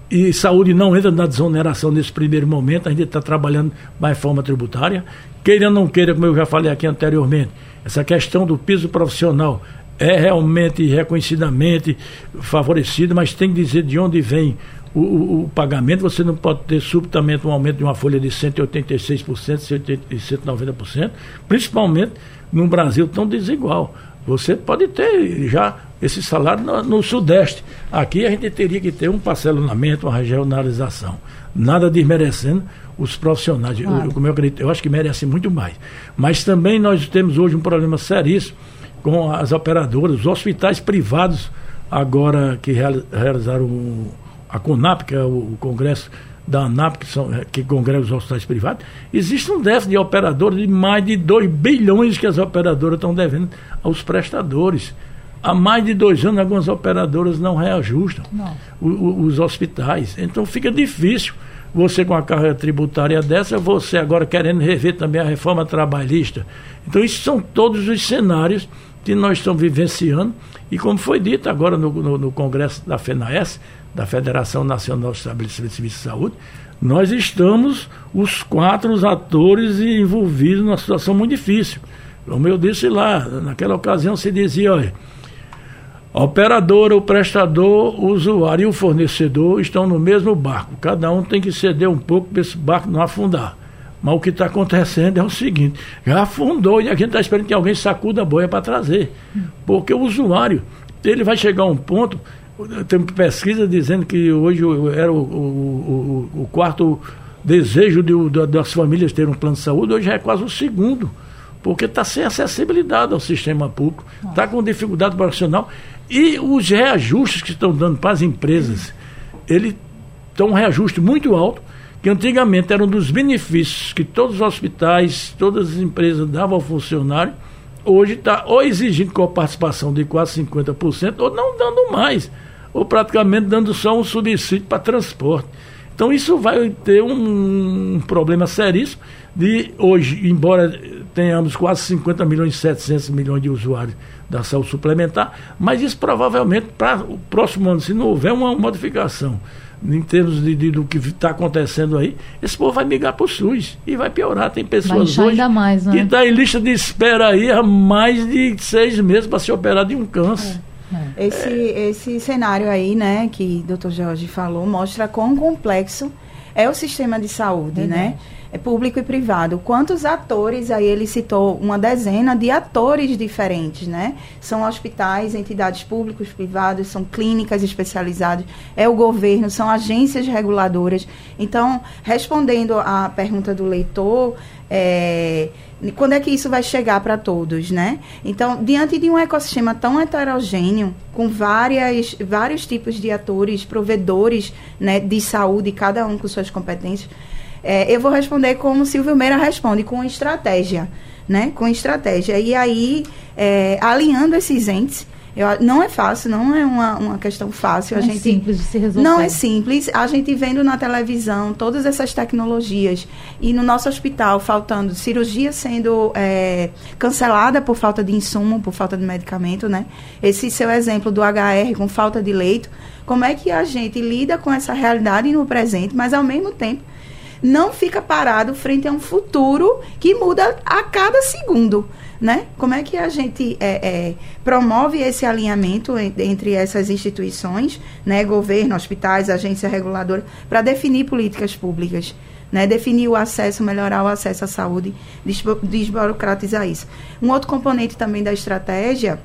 e saúde não entra na desoneração nesse primeiro momento, a gente está trabalhando mais forma tributária. Queira ou não queira, como eu já falei aqui anteriormente, essa questão do piso profissional é realmente reconhecidamente favorecido, mas tem que dizer de onde vem o, o, o, pagamento, você não pode ter subitamente um aumento de uma folha de 186%, 190%, principalmente num Brasil tão desigual. Você pode ter já esse salário no, no, Sudeste. Aqui a gente teria que ter um parcelamento, uma regionalização. Nada desmerecendo os profissionais. Claro. Eu, como eu acredito, eu acho que merece muito mais. Mas também nós temos hoje um problema seríssimo com as operadoras, os hospitais privados agora que realizaram a CONAP, que é o Congresso da ANAP, que, são, que congrega os hospitais privados, existe um déficit de operadores de mais de 2 bilhões que as operadoras estão devendo aos prestadores. Há mais de dois anos, algumas operadoras não reajustam não. O, o, os hospitais. Então fica difícil você com a carga tributária dessa, você agora querendo rever também a reforma trabalhista. Então, isso são todos os cenários que nós estamos vivenciando. E como foi dito agora no, no, no Congresso da FENAES, da Federação Nacional de Estabelecimento de Serviço de Saúde, nós estamos os quatro atores envolvidos numa situação muito difícil. Como eu disse lá, naquela ocasião se dizia, olha, operadora, o prestador, o usuário e o fornecedor estão no mesmo barco. Cada um tem que ceder um pouco para esse barco não afundar. Mas o que está acontecendo é o seguinte: já afundou e a gente está esperando que alguém sacuda a boia para trazer. Porque o usuário, ele vai chegar a um ponto. Tem pesquisa dizendo que hoje era o, o, o, o quarto desejo de, das famílias ter um plano de saúde, hoje é quase o segundo porque está sem acessibilidade ao sistema público, está com dificuldade profissional. E os reajustes que estão dando para as empresas, ele estão um reajuste muito alto, que antigamente era um dos benefícios que todos os hospitais, todas as empresas davam ao funcionário, hoje está ou exigindo com a participação de quase 50%, ou não dando mais, ou praticamente dando só um subsídio para transporte. Então isso vai ter um, um problema seríssimo de hoje, embora tenhamos quase 50 milhões e 700 milhões de usuários da saúde suplementar, mas isso provavelmente para o próximo ano, se não houver uma modificação em termos de, de do que está acontecendo aí, esse povo vai migrar para o SUS e vai piorar. Tem pessoas hoje ainda mais, né? que estão tá em lista de espera aí há mais de seis meses para ser operado de um câncer. É. É. Esse, esse cenário aí, né, que o doutor Jorge falou, mostra quão complexo é o sistema de saúde, né? É público e privado. Quantos atores, aí ele citou uma dezena de atores diferentes, né? São hospitais, entidades públicos, privados, são clínicas especializadas, é o governo, são agências reguladoras. Então, respondendo à pergunta do leitor, é, quando é que isso vai chegar para todos, né? Então, diante de um ecossistema tão heterogêneo, com várias, vários tipos de atores, provedores né, de saúde, cada um com suas competências, é, eu vou responder como Silvio Meira responde, com estratégia, né? Com estratégia. E aí, é, alinhando esses entes, eu, não é fácil, não é uma, uma questão fácil. Não a é gente, simples de se resolver. Não é simples. A gente vendo na televisão todas essas tecnologias e no nosso hospital faltando cirurgia sendo é, cancelada por falta de insumo, por falta de medicamento, né? Esse seu exemplo do HR com falta de leito. Como é que a gente lida com essa realidade no presente, mas ao mesmo tempo não fica parado frente a um futuro que muda a cada segundo. Né? Como é que a gente é, é, promove esse alinhamento entre essas instituições, né? governo, hospitais, agência reguladora, para definir políticas públicas? Né, definir o acesso, melhorar o acesso à saúde, desburocratizar isso. Um outro componente também da estratégia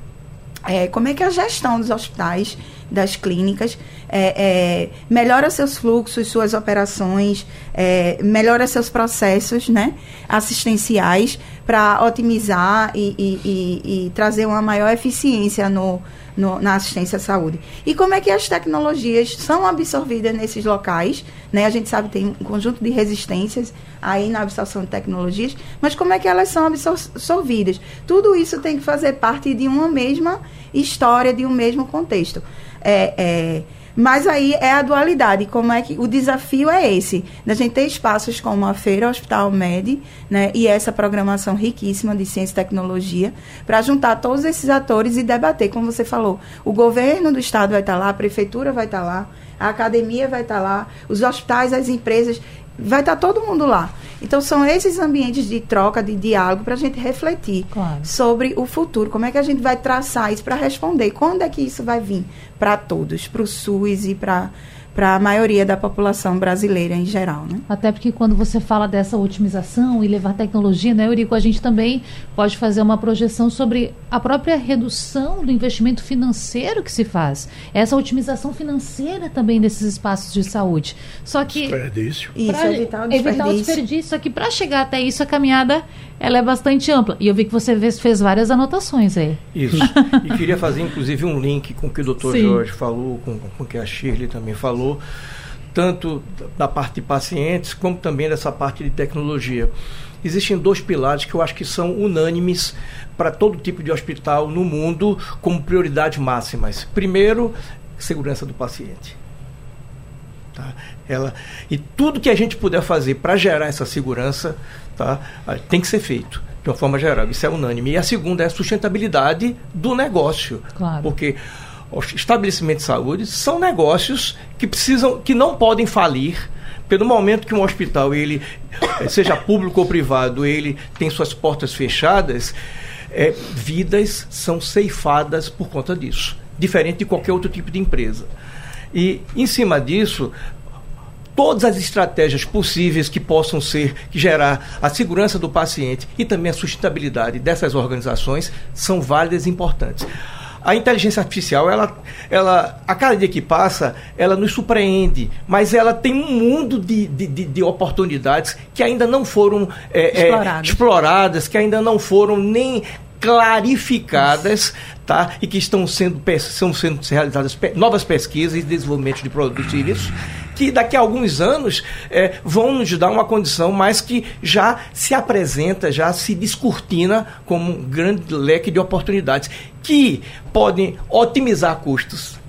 é como é que a gestão dos hospitais das clínicas, é, é, melhora seus fluxos, suas operações, é, melhora seus processos né, assistenciais para otimizar e, e, e, e, trazer uma maior eficiência no, no, na assistência à saúde. E como é que as tecnologias são absorvidas nesses locais? Né? A gente sabe que tem um conjunto de resistências aí na absorção de tecnologias, mas como é que elas são absorvidas? Tudo isso tem que fazer parte de uma mesma história, de um mesmo contexto. É, é, mas aí é a dualidade, como é que o desafio é esse, da gente ter espaços como a Feira Hospital Med, né, e essa programação riquíssima de ciência e tecnologia, para juntar todos esses atores e debater, como você falou, o governo do estado vai estar lá, a prefeitura vai estar lá, a academia vai estar lá, os hospitais, as empresas, vai estar todo mundo lá. Então, são esses ambientes de troca, de diálogo, para a gente refletir claro. sobre o futuro. Como é que a gente vai traçar isso para responder? Quando é que isso vai vir para todos, para o SUS e para para a maioria da população brasileira em geral. Né? Até porque quando você fala dessa otimização e levar tecnologia, né, Eurico, a gente também pode fazer uma projeção sobre a própria redução do investimento financeiro que se faz. Essa otimização financeira também desses espaços de saúde. Só que... Desperdício. Isso, evitar o desperdício. Evitar o desperdício. Só que para chegar até isso, a caminhada ela é bastante ampla. E eu vi que você fez várias anotações aí. Isso. e queria fazer, inclusive, um link com o que o doutor Jorge falou, com, com o que a Shirley também falou, tanto da parte de pacientes, como também dessa parte de tecnologia. Existem dois pilares que eu acho que são unânimes para todo tipo de hospital no mundo como prioridades máximas. Primeiro, segurança do paciente. Tá? Ela, e tudo que a gente puder fazer para gerar essa segurança tá? tem que ser feito de uma forma geral. Isso é unânime. E a segunda é a sustentabilidade do negócio. Claro. Porque os estabelecimentos de saúde são negócios que precisam, que não podem falir. Pelo momento que um hospital, ele, eh, seja público ou privado, ele tem suas portas fechadas, é, vidas são ceifadas por conta disso, diferente de qualquer outro tipo de empresa. E, em cima disso, todas as estratégias possíveis que possam ser, que gerar a segurança do paciente e também a sustentabilidade dessas organizações são válidas e importantes a inteligência artificial, ela, ela, a cada dia que passa, ela nos surpreende, mas ela tem um mundo de, de, de, de oportunidades que ainda não foram é, exploradas. É, exploradas, que ainda não foram nem clarificadas, tá? E que estão sendo, estão sendo realizadas novas pesquisas e desenvolvimento de produtos e serviços que daqui a alguns anos é, vão nos dar uma condição, mas que já se apresenta, já se descortina como um grande leque de oportunidades que podem otimizar custos.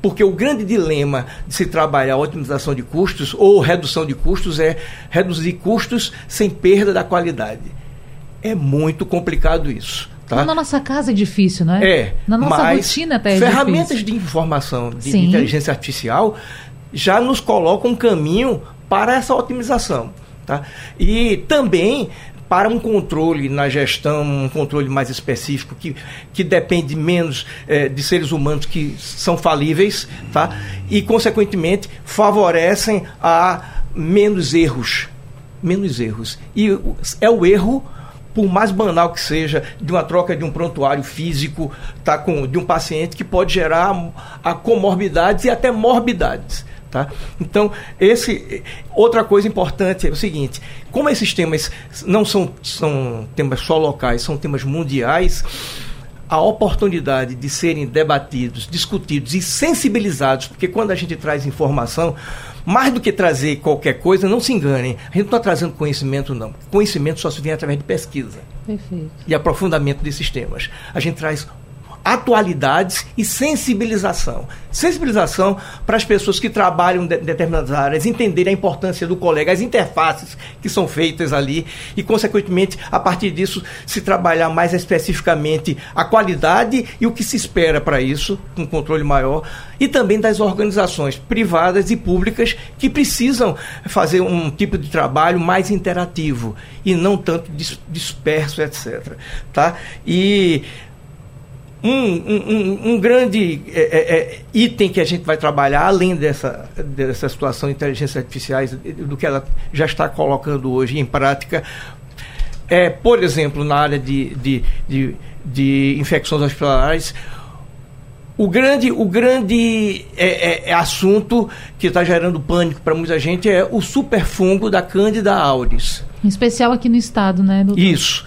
Porque o grande dilema de se trabalhar a otimização de custos ou redução de custos é reduzir custos sem perda da qualidade. É muito complicado isso. Tá? Na nossa casa é difícil, não é? É. Na nossa rotina até é Ferramentas difícil. de informação, de, de inteligência artificial, já nos coloca um caminho para essa otimização. Tá? E também para um controle na gestão, um controle mais específico, que, que depende menos é, de seres humanos que são falíveis, tá? e, consequentemente, favorecem a menos erros. Menos erros. E é o erro por mais banal que seja, de uma troca de um prontuário físico tá, com, de um paciente que pode gerar a comorbidades e até morbidades. Tá? Então, esse outra coisa importante é o seguinte: como esses temas não são, são temas só locais, são temas mundiais, a oportunidade de serem debatidos, discutidos e sensibilizados, porque quando a gente traz informação, mais do que trazer qualquer coisa, não se enganem, a gente não está trazendo conhecimento, não. Conhecimento só se vem através de pesquisa. Perfeito. E aprofundamento desses temas. A gente traz atualidades e sensibilização. Sensibilização para as pessoas que trabalham em determinadas áreas entenderem a importância do colega, as interfaces que são feitas ali e, consequentemente, a partir disso, se trabalhar mais especificamente a qualidade e o que se espera para isso, com um controle maior, e também das organizações privadas e públicas que precisam fazer um tipo de trabalho mais interativo e não tanto disperso, etc. Tá? E um, um, um, grande é, é, é, item que a gente vai trabalhar, além dessa, dessa situação de inteligência artificiais, do que ela já está colocando hoje em prática, é, por exemplo, na área de, de, de, de infecções hospitalares, o grande, o grande é, é, é assunto que está gerando pânico para muita gente é o superfungo da Cândida auris. Em especial aqui no estado, né, doutor? Isso.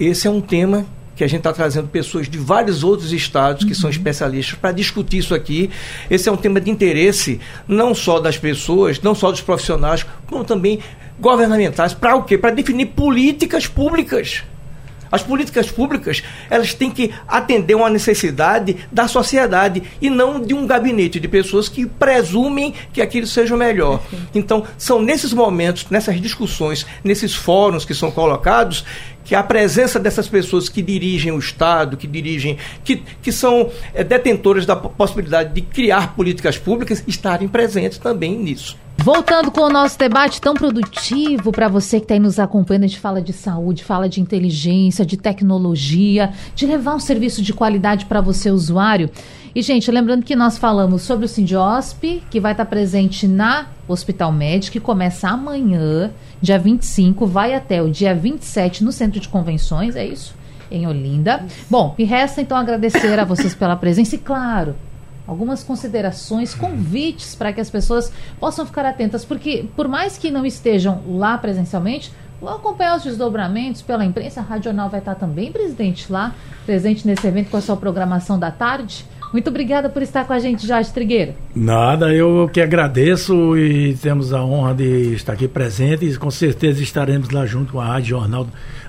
Esse é um tema que a gente está trazendo pessoas de vários outros estados que uhum. são especialistas para discutir isso aqui. Esse é um tema de interesse não só das pessoas, não só dos profissionais, como também governamentais. Para o quê? Para definir políticas públicas. As políticas públicas, elas têm que atender uma necessidade da sociedade e não de um gabinete de pessoas que presumem que aquilo seja o melhor. Então, são nesses momentos, nessas discussões, nesses fóruns que são colocados, que a presença dessas pessoas que dirigem o Estado, que dirigem, que, que são é, detentoras da possibilidade de criar políticas públicas, estarem presentes também nisso. Voltando com o nosso debate tão produtivo para você que está aí nos acompanhando, a gente fala de saúde, fala de inteligência, de tecnologia, de levar um serviço de qualidade para você, usuário. E, gente, lembrando que nós falamos sobre o Sindiosp, que vai estar tá presente na Hospital Médico, que começa amanhã, dia 25, vai até o dia 27 no Centro de Convenções, é isso? Em Olinda. Bom, me resta então agradecer a vocês pela presença e, claro, algumas considerações, convites para que as pessoas possam ficar atentas, porque por mais que não estejam lá presencialmente, vão acompanhar os desdobramentos pela imprensa. A Rádio Jornal vai estar também, presidente, lá, presente nesse evento com a sua programação da tarde. Muito obrigada por estar com a gente, Jorge Trigueiro. Nada, eu que agradeço e temos a honra de estar aqui presente e com certeza estaremos lá junto com a Rádio Jornal,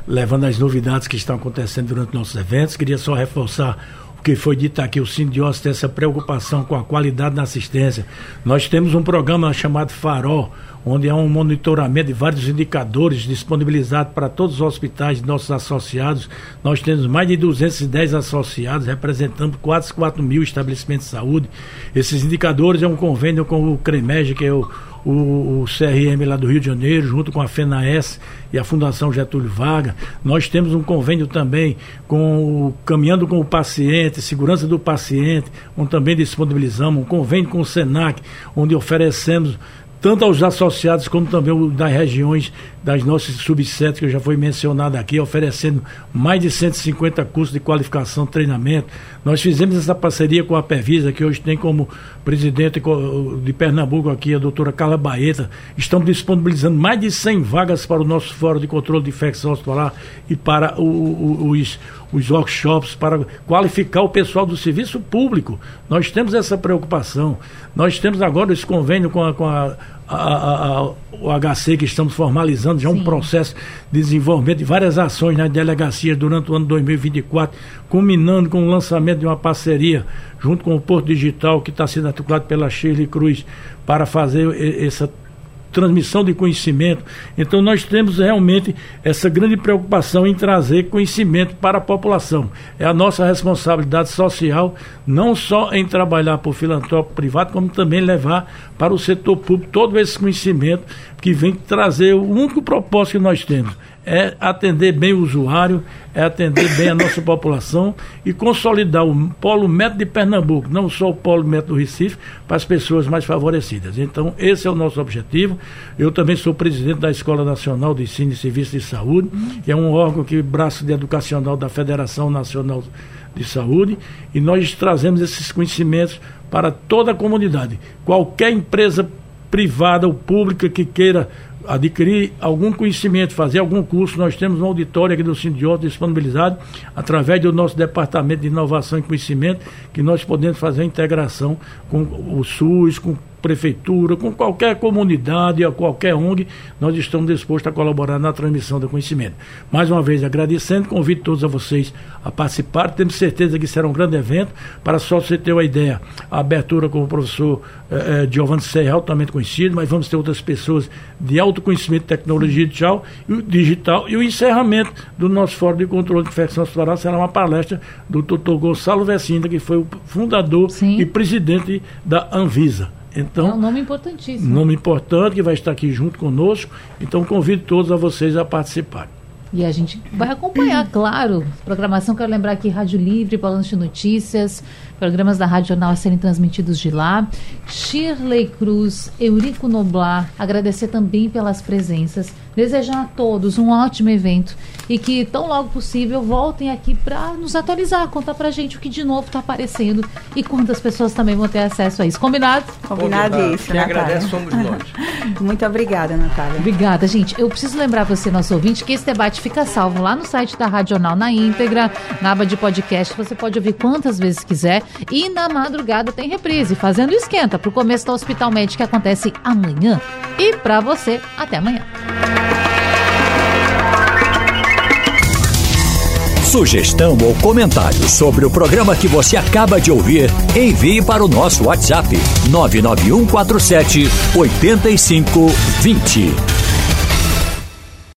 levando as novidades que estão acontecendo durante nossos eventos. Queria só reforçar que foi dito aqui, o Sindiós tem essa preocupação com a qualidade da assistência. Nós temos um programa chamado Farol, onde há um monitoramento de vários indicadores disponibilizados para todos os hospitais nossos associados. Nós temos mais de 210 associados, representando quase 4 mil estabelecimentos de saúde. Esses indicadores é um convênio com o CREMEG, que é o, o, o, CRM lá do Rio de Janeiro, junto com a FENAES e a Fundação Getúlio Vargas. Nós temos um convênio também com o Caminhando com o Paciente, Segurança do Paciente, onde também disponibilizamos um convênio com o SENAC, onde oferecemos tanto aos associados como também das regiões das nossas subsetes, que já foi mencionado aqui, oferecendo mais de 150 cursos de qualificação treinamento. Nós fizemos essa parceria com a Pevisa, que hoje tem como presidente de Pernambuco aqui a doutora Carla Baeta. Estamos disponibilizando mais de 100 vagas para o nosso Fórum de Controle de Infecção Hospitalar e para o, o, os, os workshops, para qualificar o pessoal do serviço público. Nós temos essa preocupação. Nós temos agora esse convênio com a, com a a, a, o HC que estamos formalizando já Sim. um processo de desenvolvimento de várias ações nas delegacias durante o ano 2024, culminando com o lançamento de uma parceria junto com o Porto Digital que está sendo articulado pela Shirley Cruz para fazer essa transmissão de conhecimento. Então nós temos realmente essa grande preocupação em trazer conhecimento para a população. É a nossa responsabilidade social, não só em trabalhar por filantrópico privado, como também levar para o setor público todo esse conhecimento que vem trazer o único propósito que nós temos é atender bem o usuário, é atender bem a nossa população e consolidar o polo médio de Pernambuco, não só o polo médio do Recife, para as pessoas mais favorecidas. Então, esse é o nosso objetivo. Eu também sou presidente da Escola Nacional de Ensino e Serviços de Saúde, que é um órgão que braço de educacional da Federação Nacional de Saúde, e nós trazemos esses conhecimentos para toda a comunidade. Qualquer empresa privada ou pública que queira adquirir algum conhecimento, fazer algum curso, nós temos uma auditória aqui do Sindicato disponibilizado através do nosso Departamento de Inovação e Conhecimento, que nós podemos fazer a integração com o SUS, com prefeitura, com qualquer comunidade, a qualquer ONG, nós estamos dispostos a colaborar na transmissão do conhecimento. Mais uma vez agradecendo, convido todos a vocês a participar, temos certeza que será um grande evento, para só você ter uma ideia, a abertura com o professor eh, eh Giovanni Serra, altamente conhecido, mas vamos ter outras pessoas de alto conhecimento de tecnologia digital, digital e o encerramento do nosso Fórum de Controle de Infecção Hospitalar será uma palestra do Dr. Gonçalo Vecinda, que foi o fundador Sim. e presidente da Anvisa. Então, é um nome importantíssimo. Nome importante que vai estar aqui junto conosco. Então, convido todos a vocês a participarem. E a gente vai acompanhar, claro, programação. Quero lembrar aqui Rádio Livre, Balanço de Notícias, programas da Rádio Jornal a serem transmitidos de lá. Shirley Cruz, Eurico Noblar, agradecer também pelas presenças. Desejar a todos um ótimo evento e que tão logo possível voltem aqui para nos atualizar, contar para gente o que de novo está aparecendo e quantas pessoas também vão ter acesso a isso. Combinado? Combinadíssimo. Quem agradece somos nós. Muito obrigada, Natália. Obrigada, gente. Eu preciso lembrar você, nosso ouvinte, que esse debate fica salvo lá no site da Rádio Jornal na íntegra, na aba de podcast. Você pode ouvir quantas vezes quiser e na madrugada tem reprise, fazendo esquenta para o começo do Hospital Médico que acontece amanhã. E para você, até amanhã. Sugestão ou comentário sobre o programa que você acaba de ouvir, envie para o nosso WhatsApp 99147 8520.